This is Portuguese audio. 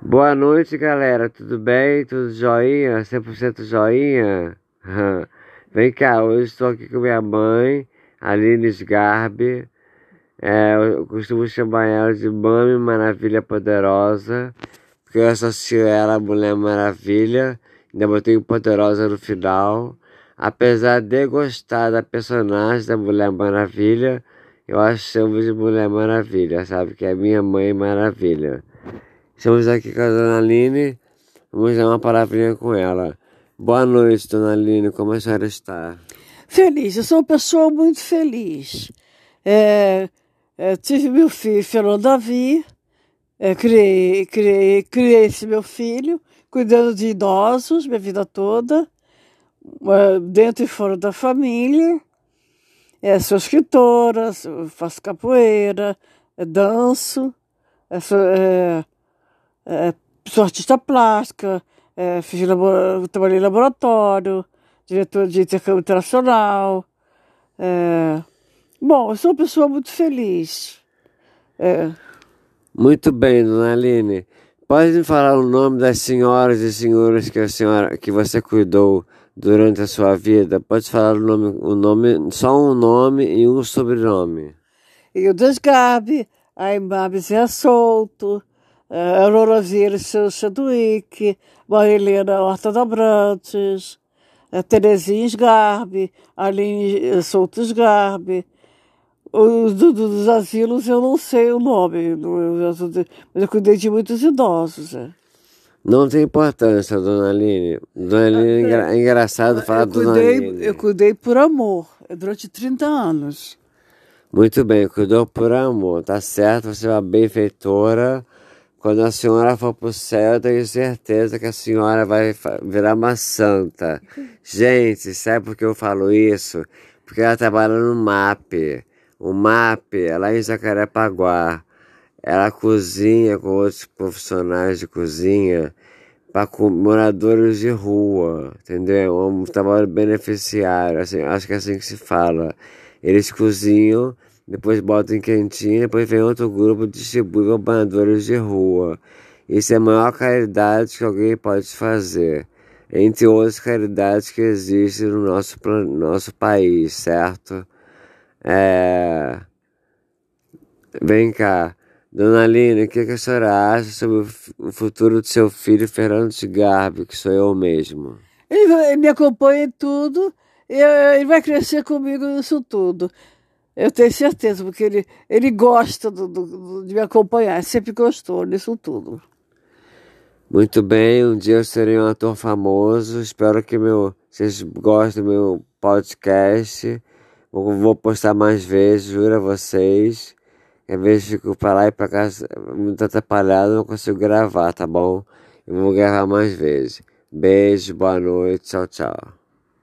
Boa noite, galera. Tudo bem? Tudo joinha? 100% joinha? Vem cá, hoje estou aqui com minha mãe, Aline Sgarbi. É, eu costumo chamar ela de Mami Maravilha Poderosa, porque eu associo ela à Mulher Maravilha, ainda botei Poderosa no final. Apesar de gostar da personagem da Mulher Maravilha, eu a chamo de Mulher Maravilha, sabe? Que é minha mãe maravilha. Estamos aqui com a Dona Aline, vamos dar uma palavrinha com ela. Boa noite, Dona Aline, como a senhora está? Feliz, eu sou uma pessoa muito feliz. É, é, tive meu filho, Fernando Davi, é, criei, criei, criei esse meu filho, cuidando de idosos minha vida toda, é, dentro e fora da família. É, sou escritora, faço capoeira, é, danço, sou, é, sou artista plástica, é, fiz trabalhei em laboratório, diretor de intercâmbio internacional. É, bom, eu sou uma pessoa muito feliz. É. Muito bem, dona Aline. Pode me falar o nome das senhoras e senhores que a senhora que você cuidou durante a sua vida? Pode falar o nome, o nome, só um nome e um sobrenome. Hildas Gabi, Aimar Bezerra Solto, uh, Aurora Vieira Chadwick, Marilena Horta da Brantes, uh, Terezinha Sgarbi, Aline Souto Sgarbi. Os do, dos asilos eu não sei o nome, mas eu cuidei de muitos idosos. É. Não tem importância, dona Aline. Dona Aline é, é engraçado falar cuidei, dona Aline. Eu cuidei por amor, durante 30 anos. Muito bem, cuidou por amor, tá certo? Você é uma benfeitora quando a senhora for para o céu, eu tenho certeza que a senhora vai virar uma santa. Gente, sabe por que eu falo isso? Porque ela trabalha no MAP. O MAP é lá em Jacarepaguá. Ela cozinha com outros profissionais de cozinha para moradores de rua, entendeu? É um trabalho beneficiário, assim, acho que é assim que se fala. Eles cozinham depois bota em quentinha, depois vem outro grupo e distribui banhadores de rua. Isso é a maior caridade que alguém pode fazer, entre outras caridades que existem no nosso, nosso país, certo? É... Vem cá, Dona Aline, o que, que a senhora acha sobre o futuro do seu filho Fernando de Garbi, que sou eu mesmo? Ele me acompanha em tudo, ele vai crescer comigo nisso tudo. Eu tenho certeza, porque ele, ele gosta do, do, de me acompanhar, sempre gostou disso tudo. Muito bem, um dia eu serei um ator famoso. Espero que meu, vocês gostem do meu podcast. Vou, vou postar mais vezes, juro a vocês. Às vezes fico para lá e para cá muito atrapalhado, não consigo gravar, tá bom? Eu vou gravar mais vezes. Beijo, boa noite, tchau, tchau.